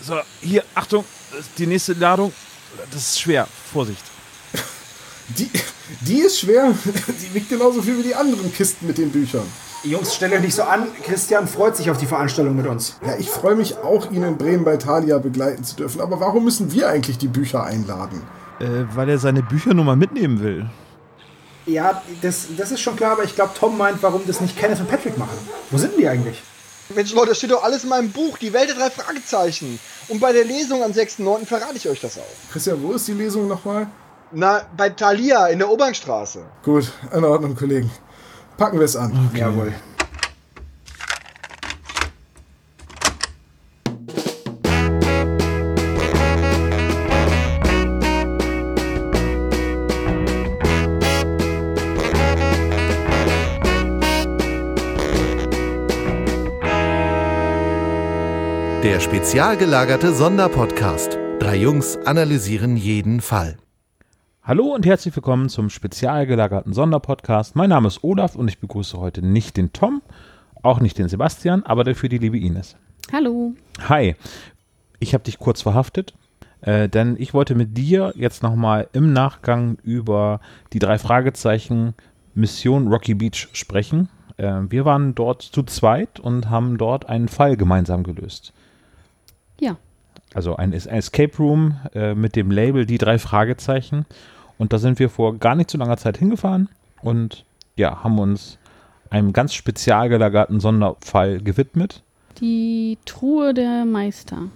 So, hier, Achtung, die nächste Ladung. Das ist schwer. Vorsicht. Die, die ist schwer. Die wiegt genauso viel wie die anderen Kisten mit den Büchern. Jungs, stell euch nicht so an. Christian freut sich auf die Veranstaltung mit uns. Ja, ich freue mich auch, ihn in Bremen bei Thalia begleiten zu dürfen. Aber warum müssen wir eigentlich die Bücher einladen? Äh, weil er seine Bücher nur mal mitnehmen will. Ja, das, das ist schon klar, aber ich glaube, Tom meint, warum das nicht Kenneth und Patrick machen. Wo sind die eigentlich? Mensch, Leute, das steht doch alles in meinem Buch, die Welt der drei Fragezeichen. Und bei der Lesung am 6.9. verrate ich euch das auch. Christian, wo ist die Lesung nochmal? Na, bei Thalia in der Obernstraße. Gut, in Ordnung, Kollegen. Packen wir es an. Okay. Jawohl. Spezial gelagerte Sonderpodcast. Drei Jungs analysieren jeden Fall. Hallo und herzlich willkommen zum spezial gelagerten Sonderpodcast. Mein Name ist Olaf und ich begrüße heute nicht den Tom, auch nicht den Sebastian, aber dafür die liebe Ines. Hallo. Hi, ich habe dich kurz verhaftet, äh, denn ich wollte mit dir jetzt nochmal im Nachgang über die drei Fragezeichen Mission Rocky Beach sprechen. Äh, wir waren dort zu zweit und haben dort einen Fall gemeinsam gelöst. Ja. Also ein, ein Escape Room äh, mit dem Label Die drei Fragezeichen. Und da sind wir vor gar nicht so langer Zeit hingefahren und ja, haben uns einem ganz spezial gelagerten Sonderfall gewidmet. Die Truhe der Meister.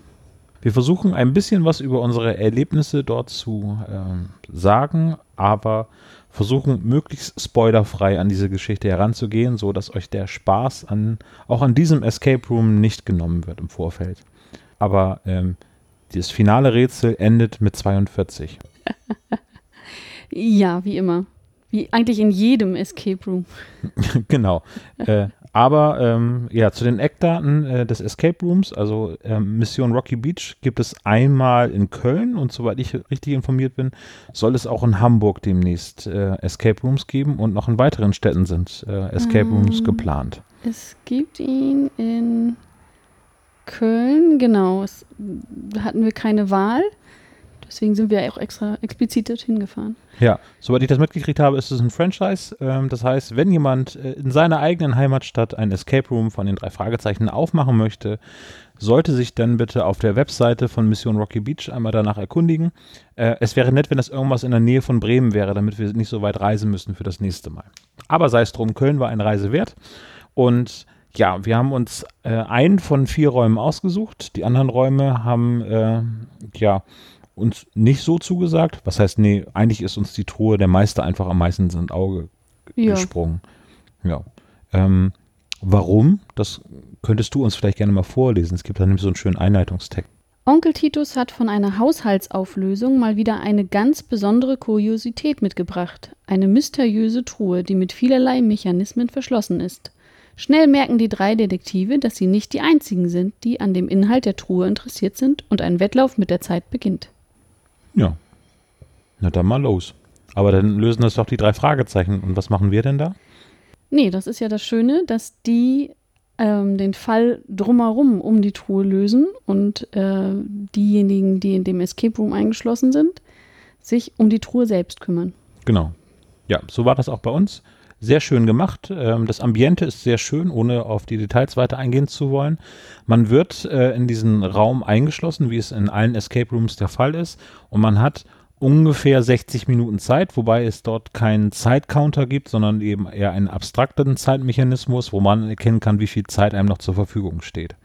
Wir versuchen ein bisschen was über unsere Erlebnisse dort zu ähm, sagen, aber versuchen möglichst spoilerfrei an diese Geschichte heranzugehen, so dass euch der Spaß an auch an diesem Escape Room nicht genommen wird im Vorfeld. Aber ähm, das finale Rätsel endet mit 42. ja, wie immer. Wie eigentlich in jedem Escape Room. genau. äh, aber ähm, ja, zu den Eckdaten äh, des Escape Rooms, also ähm, Mission Rocky Beach gibt es einmal in Köln und soweit ich richtig informiert bin, soll es auch in Hamburg demnächst äh, Escape Rooms geben und noch in weiteren Städten sind äh, Escape Rooms Ähm. geplant. Es gibt ihn in Köln, genau. Es, hatten wir keine Wahl. Deswegen sind wir auch extra explizit dorthin gefahren. Ja, soweit ich das mitgekriegt habe, ist es ein Franchise. Ähm, das heißt, wenn jemand äh, in seiner eigenen Heimatstadt ein Escape Room von den drei Fragezeichen aufmachen möchte, sollte sich dann bitte auf der Webseite von Mission Rocky Beach einmal danach erkundigen. Äh, es wäre nett, wenn das irgendwas in der Nähe von Bremen wäre, damit wir nicht so weit reisen müssen für das nächste Mal. Aber sei es drum, Köln war eine Reise wert. Und ja, wir haben uns äh, einen von vier Räumen ausgesucht. Die anderen Räume haben äh, ja uns nicht so zugesagt. Was heißt, nee, eigentlich ist uns die Truhe der Meister einfach am meisten ins Auge Ja. gesprungen. Ja. Ähm, warum? Das könntest du uns vielleicht gerne mal vorlesen. Es gibt da nämlich so einen schönen Einleitungstext. Onkel Titus hat von einer Haushaltsauflösung mal wieder eine ganz besondere Kuriosität mitgebracht. Eine mysteriöse Truhe, die mit vielerlei Mechanismen verschlossen ist. Schnell merken die drei Detektive, dass sie nicht die einzigen sind, die an dem Inhalt der Truhe interessiert sind und ein Wettlauf mit der Zeit beginnt. Ja. Na dann mal los. Aber dann lösen das doch die drei Fragezeichen. Und was machen wir denn da? Nee, das ist ja das Schöne, dass die ähm, den Fall drumherum um die Truhe lösen und äh, diejenigen, die in dem Escape Room eingeschlossen sind, sich um die Truhe selbst kümmern. Genau. Ja, so war das auch bei uns. Sehr schön gemacht. Ähm, das Ambiente ist sehr schön, ohne auf die Details weiter eingehen zu wollen. Man wird äh, in diesen Raum eingeschlossen, wie es in allen Escape Rooms der Fall ist. Und man hat ungefähr 60 Minuten Zeit, wobei es dort keinen Zeitcounter gibt, sondern eben eher einen abstrakten Zeitmechanismus, wo man erkennen kann, wie viel Zeit einem noch zur Verfügung steht.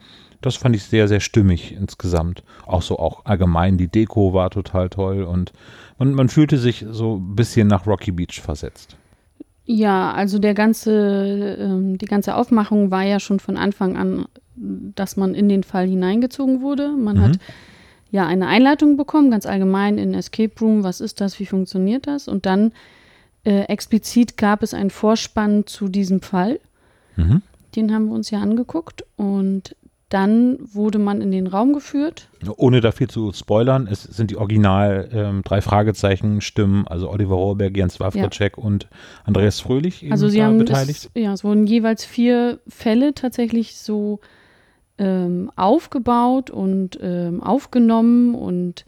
Das fand ich sehr, sehr stimmig insgesamt. Auch so auch allgemein, die Deko war total toll und man, man fühlte sich so ein bisschen nach Rocky Beach versetzt. Ja, also der ganze, ähm, die ganze Aufmachung war ja schon von Anfang an, dass man in den Fall hineingezogen wurde. Man Mhm. hat ja eine Einleitung bekommen, ganz allgemein in Escape Room, was ist das, wie funktioniert das? Und dann äh, explizit gab es einen Vorspann zu diesem Fall. Mhm. Den haben wir uns ja angeguckt und dann wurde man in den Raum geführt. Ohne da viel zu spoilern, es sind die Original ähm, drei Fragezeichen Stimmen, also Oliver Rohrberg, Jens Wawracek und Andreas Fröhlich eben Also sie haben beteiligt. Es, ja, es wurden jeweils vier Fälle tatsächlich so ähm, aufgebaut und ähm, aufgenommen und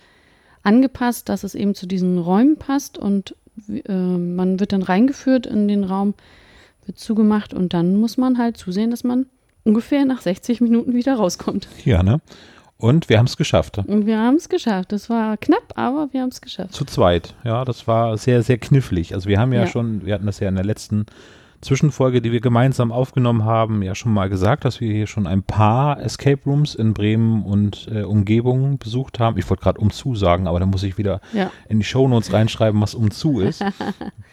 angepasst, dass es eben zu diesen Räumen passt und äh, man wird dann reingeführt in den Raum, wird zugemacht und dann muss man halt zusehen, dass man ungefähr nach 60 Minuten wieder rauskommt. Ja, ne? Und wir haben es geschafft. Und wir haben es geschafft. Das war knapp, aber wir haben es geschafft. Zu zweit. Ja, das war sehr, sehr knifflig. Also wir haben ja, Ja. schon, wir hatten das ja in der letzten Zwischenfolge, die wir gemeinsam aufgenommen haben, ja schon mal gesagt, dass wir hier schon ein paar Escape Rooms in Bremen und äh, Umgebung besucht haben. Ich wollte gerade umzu sagen, aber da muss ich wieder Ja. in die Shownotes reinschreiben, was umzu ist.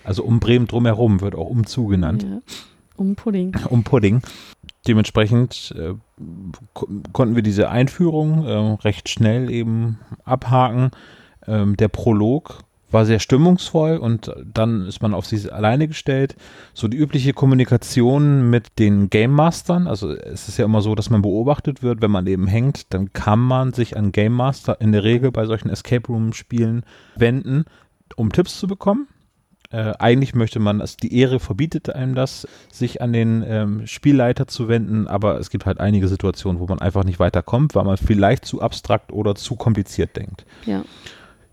Also um Bremen drumherum wird auch umzu genannt. ja. Um Pudding. um Pudding. Dementsprechend äh, ko konnten wir diese Einführung äh, recht schnell eben abhaken. Ähm, der Prolog war sehr stimmungsvoll und dann ist man auf sich alleine gestellt. So die übliche Kommunikation mit den Game Mastern, also es ist ja immer so, dass man beobachtet wird, wenn man eben hängt, dann kann man sich an Game Master in der Regel bei solchen Escape Room Spielen wenden, um Tipps zu bekommen. Äh, eigentlich möchte man, also die Ehre verbietet einem das, sich an den ähm, Spielleiter zu wenden, aber es gibt halt einige Situationen, wo man einfach nicht weiterkommt, weil man vielleicht zu abstrakt oder zu kompliziert denkt. Ja.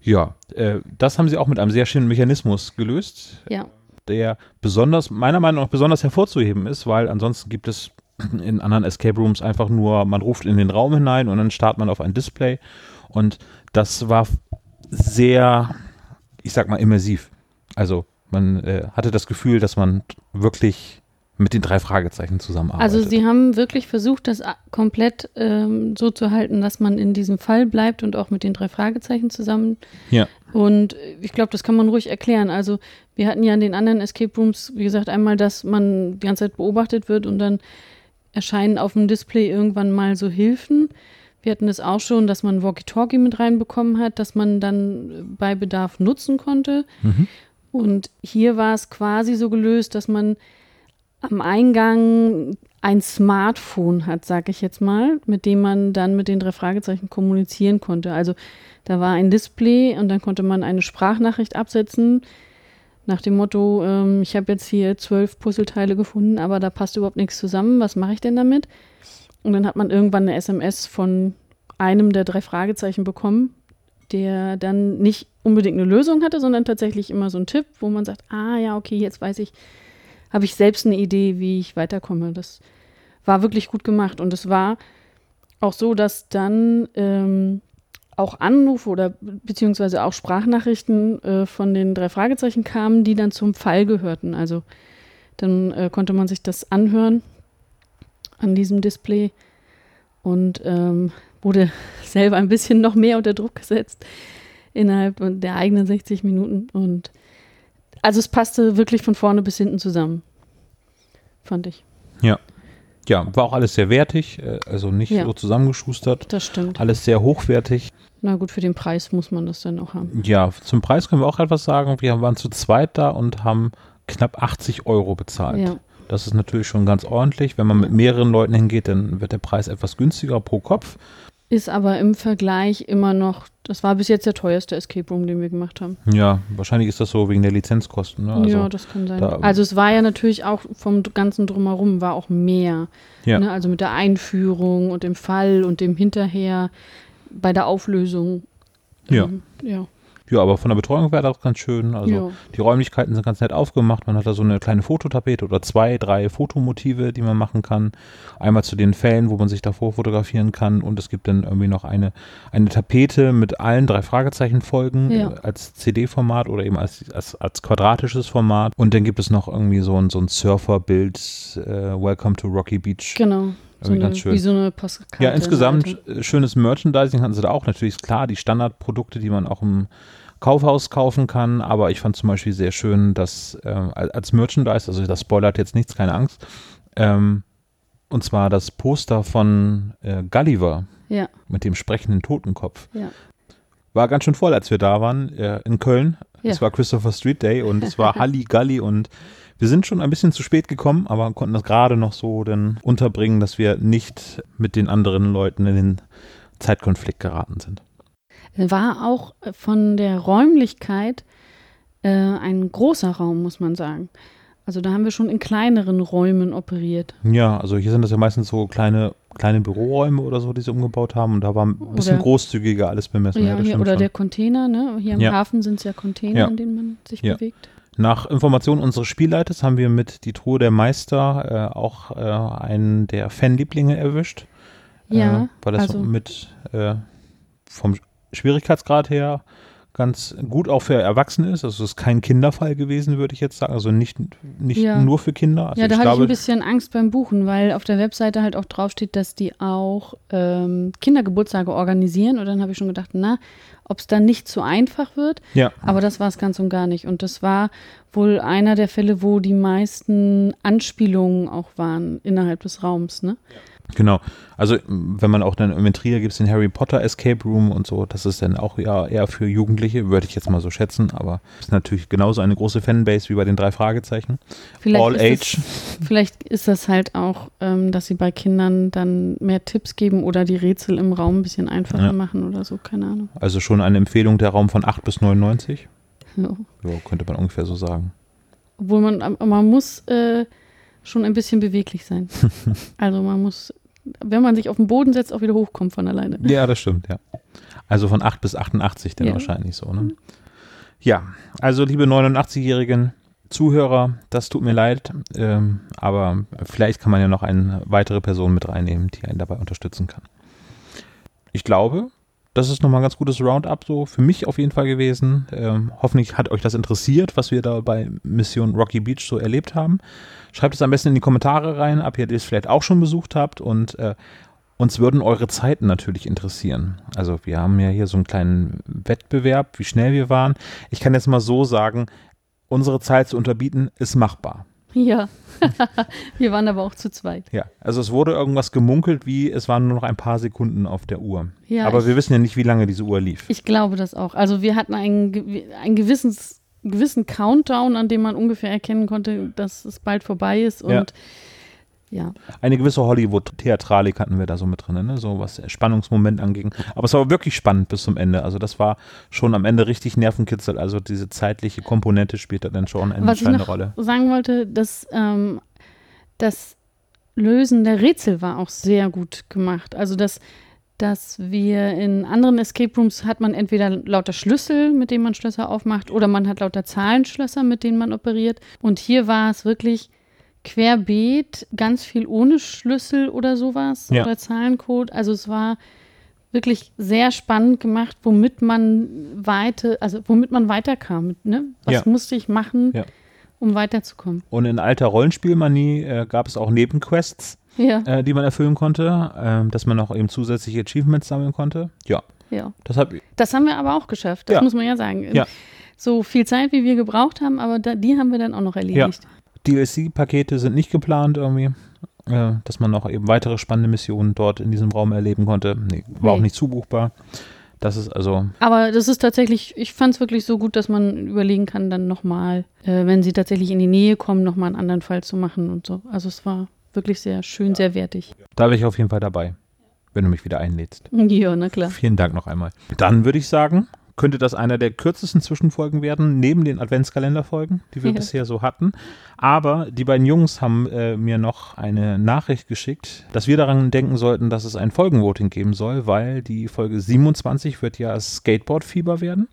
Ja, äh, das haben sie auch mit einem sehr schönen Mechanismus gelöst, Ja. der besonders, meiner Meinung nach besonders hervorzuheben ist, weil ansonsten gibt es in anderen Escape Rooms einfach nur, man ruft in den Raum hinein und dann startet man auf ein Display und das war sehr, ich sag mal, immersiv. Also man äh, hatte das Gefühl, dass man wirklich mit den drei Fragezeichen zusammenarbeitet. Also sie haben wirklich versucht, das komplett ähm, so zu halten, dass man in diesem Fall bleibt und auch mit den drei Fragezeichen zusammen. Ja. Und äh, ich glaube, das kann man ruhig erklären. Also wir hatten ja in den anderen Escape Rooms, wie gesagt, einmal, dass man die ganze Zeit beobachtet wird und dann erscheinen auf dem Display irgendwann mal so Hilfen. Wir hatten es auch schon, dass man Walkie-Talkie mit reinbekommen hat, dass man dann äh, bei Bedarf nutzen konnte. Mhm. Und hier war es quasi so gelöst, dass man am Eingang ein Smartphone hat, sag ich jetzt mal, mit dem man dann mit den drei Fragezeichen kommunizieren konnte. Also da war ein Display und dann konnte man eine Sprachnachricht absetzen nach dem Motto, ähm, ich habe jetzt hier zwölf Puzzleteile gefunden, aber da passt überhaupt nichts zusammen. Was mache ich denn damit? Und dann hat man irgendwann eine SMS von einem der drei Fragezeichen bekommen, der dann nicht unbedingt eine Lösung hatte, sondern tatsächlich immer so ein Tipp, wo man sagt, ah ja, okay, jetzt weiß ich, habe ich selbst eine Idee, wie ich weiterkomme. Das war wirklich gut gemacht. Und es war auch so, dass dann ähm, auch Anrufe oder beziehungsweise auch Sprachnachrichten äh, von den drei Fragezeichen kamen, die dann zum Fall gehörten. Also dann äh, konnte man sich das anhören an diesem Display und ähm, wurde selber ein bisschen noch mehr unter Druck gesetzt innerhalb der eigenen 60 Minuten. Und also es passte wirklich von vorne bis hinten zusammen, fand ich. Ja. Ja, war auch alles sehr wertig, äh, also nicht Ja. so zusammengeschustert. Das stimmt. Alles sehr hochwertig. Na gut, für den Preis muss man das dann auch haben. Ja, zum Preis können wir auch etwas sagen. Wir waren zu zweit da und haben knapp 80 Euro bezahlt. Ja. Das ist natürlich schon ganz ordentlich. Wenn man mit mehreren Leuten hingeht, dann wird der Preis etwas günstiger pro Kopf. Ist aber im Vergleich immer noch, das war bis jetzt der teuerste Escape Room, den wir gemacht haben. Ja, wahrscheinlich ist das so wegen der Lizenzkosten. Ne? Also, ja, das kann sein. da- also es war ja natürlich auch vom ganzen Drumherum war auch mehr. Ja. Ne? Also mit der Einführung und dem Fall und dem Hinterher bei der Auflösung. Ja. Ähm, ja. Ja, aber von der Betreuung wäre das ganz schön. Also Ja. die Räumlichkeiten sind ganz nett aufgemacht. Man hat da so eine kleine Fototapete oder zwei, drei Fotomotive, die man machen kann. Einmal zu den Fällen, wo man sich davor fotografieren kann. Und es gibt dann irgendwie noch eine, eine Tapete mit allen drei Fragezeichen-Folgen Ja. als CD-Format oder eben als, als, als quadratisches Format. Und dann gibt es noch irgendwie so ein, so ein Surferbild, äh, Welcome to Rocky Beach. Genau. So Irgendwie eine. Wie so eine Postkarte. Ja, insgesamt alte. äh, schönes Merchandising hatten sie da auch. Natürlich ist klar, die Standardprodukte, die man auch im Kaufhaus kaufen kann. Aber ich fand zum Beispiel sehr schön, dass äh, als Merchandise, also das spoilert jetzt nichts, keine Angst, ähm, und zwar das Poster von äh, Gulliver Ja, mit dem sprechenden Totenkopf. ja. War ganz schön voll, als wir da waren äh, in Köln. Ja. Es war Christopher Street Day und es war Halli Galli und wir sind schon ein bisschen zu spät gekommen, aber konnten das gerade noch so dann unterbringen, dass wir nicht mit den anderen Leuten in den Zeitkonflikt geraten sind. War auch von der Räumlichkeit äh, ein großer Raum, muss man sagen. Also da haben wir schon in kleineren Räumen operiert. Ja, also hier sind das ja meistens so kleine kleine Büroräume oder so, die sie umgebaut haben. Und da war ein bisschen Oder- großzügiger alles bemessen. Ja, das hier, oder schon. der Container, ne? Hier im Ja. Hafen sind es ja Container, Ja. in denen man sich Ja. bewegt. Nach Informationen unseres Spielleiters haben wir mit die Truhe der Meister äh, auch äh, einen der Fanlieblinge erwischt. Ja, äh, weil das also- mit äh, vom Schwierigkeitsgrad her ganz gut auch für Erwachsene ist. Also es ist kein Kinderfall gewesen, würde ich jetzt sagen. Also nicht, nicht Ja. nur für Kinder. Also ja, da hatte ich ein bisschen Angst beim Buchen, weil auf der Webseite halt auch draufsteht, dass die auch ähm, Kindergeburtstage organisieren. Und dann habe ich schon gedacht, na, ob es dann nicht zu einfach wird. ja, Aber das war es ganz und gar nicht. Und das war wohl einer der Fälle, wo die meisten Anspielungen auch waren innerhalb des Raums. Ne? Genau. Also wenn man auch dann im Inventrier gibt es den Harry Potter Escape Room und so, das ist dann auch ja eher für Jugendliche, würde ich jetzt mal so schätzen, aber ist natürlich genauso eine große Fanbase wie bei den drei Fragezeichen. Vielleicht All ist Age. Das, vielleicht ist das halt auch, ähm, dass sie bei Kindern dann mehr Tipps geben oder die Rätsel im Raum ein bisschen einfacher Ja. machen oder so, keine Ahnung. Also schon eine Empfehlung der Raum von 8 bis 99. Ja. Ja, könnte man ungefähr so sagen. Obwohl man, man muss äh, schon ein bisschen beweglich sein. also man muss, wenn man sich auf den Boden setzt, auch wieder hochkommen von alleine. Ja, das stimmt, ja. Also von 8 bis 88 dann Ja. wahrscheinlich so, ne? Ja, also liebe 89-jährigen Zuhörer, das tut mir leid, ähm, aber vielleicht kann man ja noch eine weitere Person mit reinnehmen, die einen dabei unterstützen kann. Ich glaube, das ist nochmal ein ganz gutes Roundup so für mich auf jeden Fall gewesen. Ähm, hoffentlich hat euch das interessiert, was wir da bei Mission Rocky Beach so erlebt haben. Schreibt es am besten in die Kommentare rein, ab ihr das vielleicht auch schon besucht habt und äh, uns würden eure Zeiten natürlich interessieren. Also wir haben ja hier so einen kleinen Wettbewerb, wie schnell wir waren. Ich kann jetzt mal so sagen, unsere Zeit zu unterbieten ist machbar. Ja. Wir waren aber auch zu zweit. Ja, also es wurde irgendwas gemunkelt, wie es waren nur noch ein paar Sekunden auf der Uhr. Ja, Aber wir wissen ja nicht, wie lange diese Uhr lief. Ich glaube das auch. Also wir hatten einen, einen gewissen, gewissen Countdown, an dem man ungefähr erkennen konnte, dass es bald vorbei ist. Und Ja. Ja, Eine gewisse Hollywood-Theatralik hatten wir da so mit drin, ne? so was Spannungsmoment anging. Aber es war wirklich spannend bis zum Ende. Also das war schon am Ende richtig Nervenkitzel. Also diese zeitliche Komponente spielt da dann schon eine was ich entscheidende noch Rolle. sagen wollte, dass ähm, das Lösen der Rätsel war auch sehr gut gemacht. Also dass dass wir in anderen Escape Rooms hat man entweder lauter Schlüssel, mit denen man Schlösser aufmacht, oder man hat lauter Zahlenschlösser, mit denen man operiert. Und hier war es wirklich querbeet, ganz viel ohne Schlüssel oder sowas Ja. oder Zahlencode. Also es war wirklich sehr spannend gemacht, womit man weite, also womit man weiterkam. Ne? Was Ja. musste ich machen, Ja. um weiterzukommen? Und in alter Rollenspielmanie äh, gab es auch Nebenquests, Ja, äh, die man erfüllen konnte, ähm, dass man noch eben zusätzliche Achievements sammeln konnte. Ja, ja. das hat Das haben wir aber auch geschafft, das Ja. muss man ja sagen. Ja. So viel Zeit, wie wir gebraucht haben, aber da, die haben wir dann auch noch erledigt. DLC-Pakete sind nicht geplant irgendwie, äh, dass man noch eben weitere spannende Missionen dort in diesem Raum erleben konnte. Nee, war auch Nee. nicht zubuchbar. Das ist also, Aber das ist tatsächlich, ich fand es wirklich so gut, dass man überlegen kann, dann nochmal, äh, wenn sie tatsächlich in die Nähe kommen, nochmal einen anderen Fall zu machen und so. Also es war wirklich sehr schön, sehr wertig. da wäre ich auf jeden Fall dabei, wenn du mich wieder einlädst. Ja, na klar. Vielen Dank noch einmal. Dann würde ich sagen, könnte das einer der kürzesten Zwischenfolgen werden, neben den Adventskalenderfolgen, die wir Ja. bisher so hatten. Aber die beiden Jungs haben äh, mir noch eine Nachricht geschickt, dass wir daran denken sollten, dass es ein Folgenvoting geben soll, weil die Folge 27 wird ja Skateboard-Fieber werden.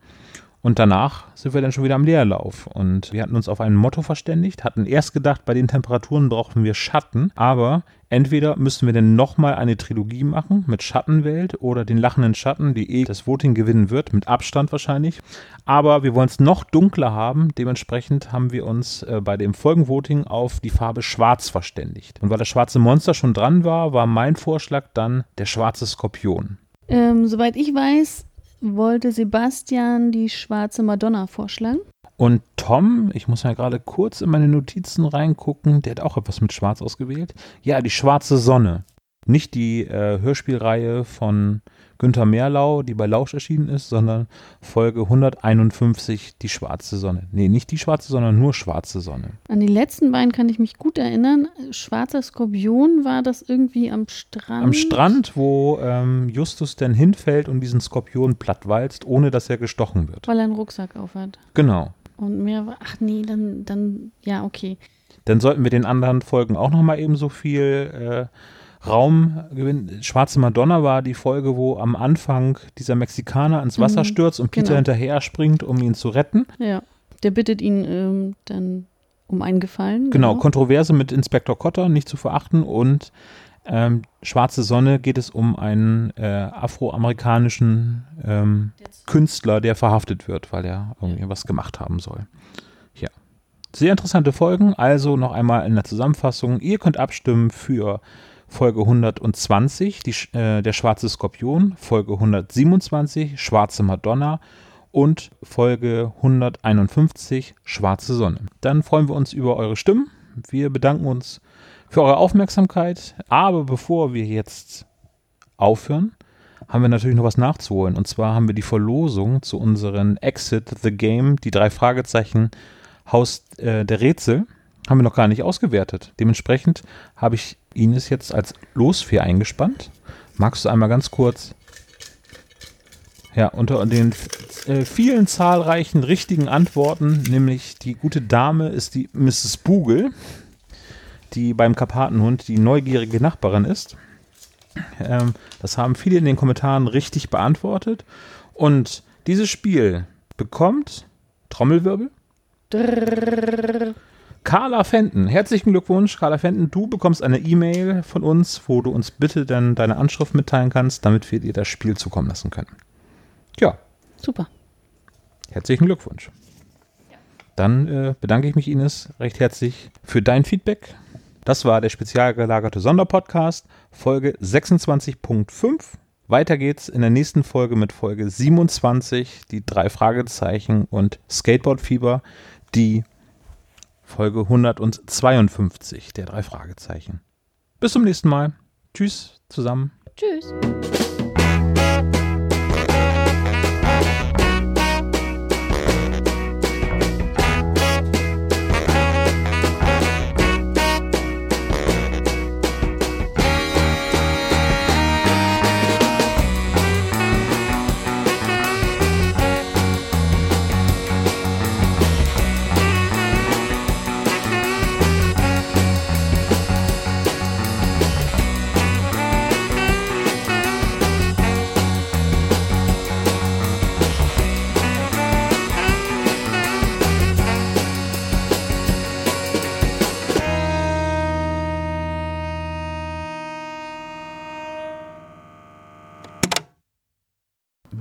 Und danach sind wir dann schon wieder am Leerlauf. Und wir hatten uns auf ein Motto verständigt, hatten erst gedacht, bei den Temperaturen brauchen wir Schatten, aber entweder müssen wir dann nochmal eine Trilogie machen mit Schattenwelt oder den lachenden Schatten, die eh das Voting gewinnen wird, mit Abstand wahrscheinlich. Aber wir wollen es noch dunkler haben. Dementsprechend haben wir uns äh, bei dem Folgenvoting auf die Farbe Schwarz verständigt. Und weil das schwarze Monster schon dran war, war mein Vorschlag dann der schwarze Skorpion. Ähm, soweit ich weiß, wollte Sebastian die schwarze Madonna vorschlagen. Und Tom, ich muss mal gerade kurz in meine Notizen reingucken, der hat auch etwas mit Schwarz ausgewählt. Ja, die schwarze Sonne. Nicht die äh, Hörspielreihe von Günther Merlau, die bei Lausch erschienen ist, sondern Folge 151, die schwarze Sonne. Nee, nicht die schwarze, sondern nur schwarze Sonne. An die letzten beiden kann ich mich gut erinnern. Schwarzer Skorpion war das irgendwie am Strand. Am Strand, wo ähm, Justus dann hinfällt und diesen Skorpion plattwalzt, ohne dass er gestochen wird. Weil er einen Rucksack aufhat. Genau. Und mehr war, ach nee, dann, dann, ja, okay. Dann sollten wir den anderen Folgen auch nochmal eben so viel äh, Raum gewinnen. Schwarze Madonna war die Folge, wo am Anfang dieser Mexikaner ans Wasser Mhm, stürzt und Peter genau. hinterher springt, um ihn zu retten. Ja. Der bittet ihn ähm, dann um einen Gefallen. Genau, Kontroverse mit Inspektor Cotter, nicht zu verachten. Und ähm, Schwarze Sonne geht es um einen äh, afroamerikanischen ähm, Künstler, der verhaftet wird, weil er irgendwie was gemacht haben soll. Ja. Sehr interessante Folgen. Also noch einmal in der Zusammenfassung. Ihr könnt abstimmen für Folge 120, die, äh, der schwarze Skorpion, Folge 127, Schwarze Madonna und Folge 151, Schwarze Sonne. Dann freuen wir uns über eure Stimmen. Wir bedanken uns für eure Aufmerksamkeit. Aber bevor wir jetzt aufhören, haben wir natürlich noch was nachzuholen. Und zwar haben wir die Verlosung zu unseren Exit the Game, die drei Fragezeichen Haus äh, der Rätsel, haben wir noch gar nicht ausgewertet. Dementsprechend habe ich Ines jetzt als Losfee eingespannt. Magst du einmal ganz kurz ja, unter den äh, vielen zahlreichen richtigen Antworten, nämlich die gute Dame ist die Mrs. Bugel, die beim Karpatenhund die neugierige Nachbarin ist. Ähm, das haben viele in den Kommentaren richtig beantwortet. Und dieses Spiel bekommt Trommelwirbel. Carla Fenton, herzlichen Glückwunsch, Carla Fenton. Du bekommst eine E-Mail von uns, wo du uns bitte dann deine Anschrift mitteilen kannst, damit wir dir das Spiel zukommen lassen können. Ja, Super. herzlichen Glückwunsch. Dann äh, bedanke ich mich, Ines, recht herzlich für dein Feedback. Das war der spezial gelagerte Sonderpodcast, Folge 26.5. Weiter geht's in der nächsten Folge mit Folge 27, die drei Fragezeichen und Skateboardfieber, die Folge 152 der drei Fragezeichen. Bis zum nächsten Mal. Tschüss zusammen. Tschüss.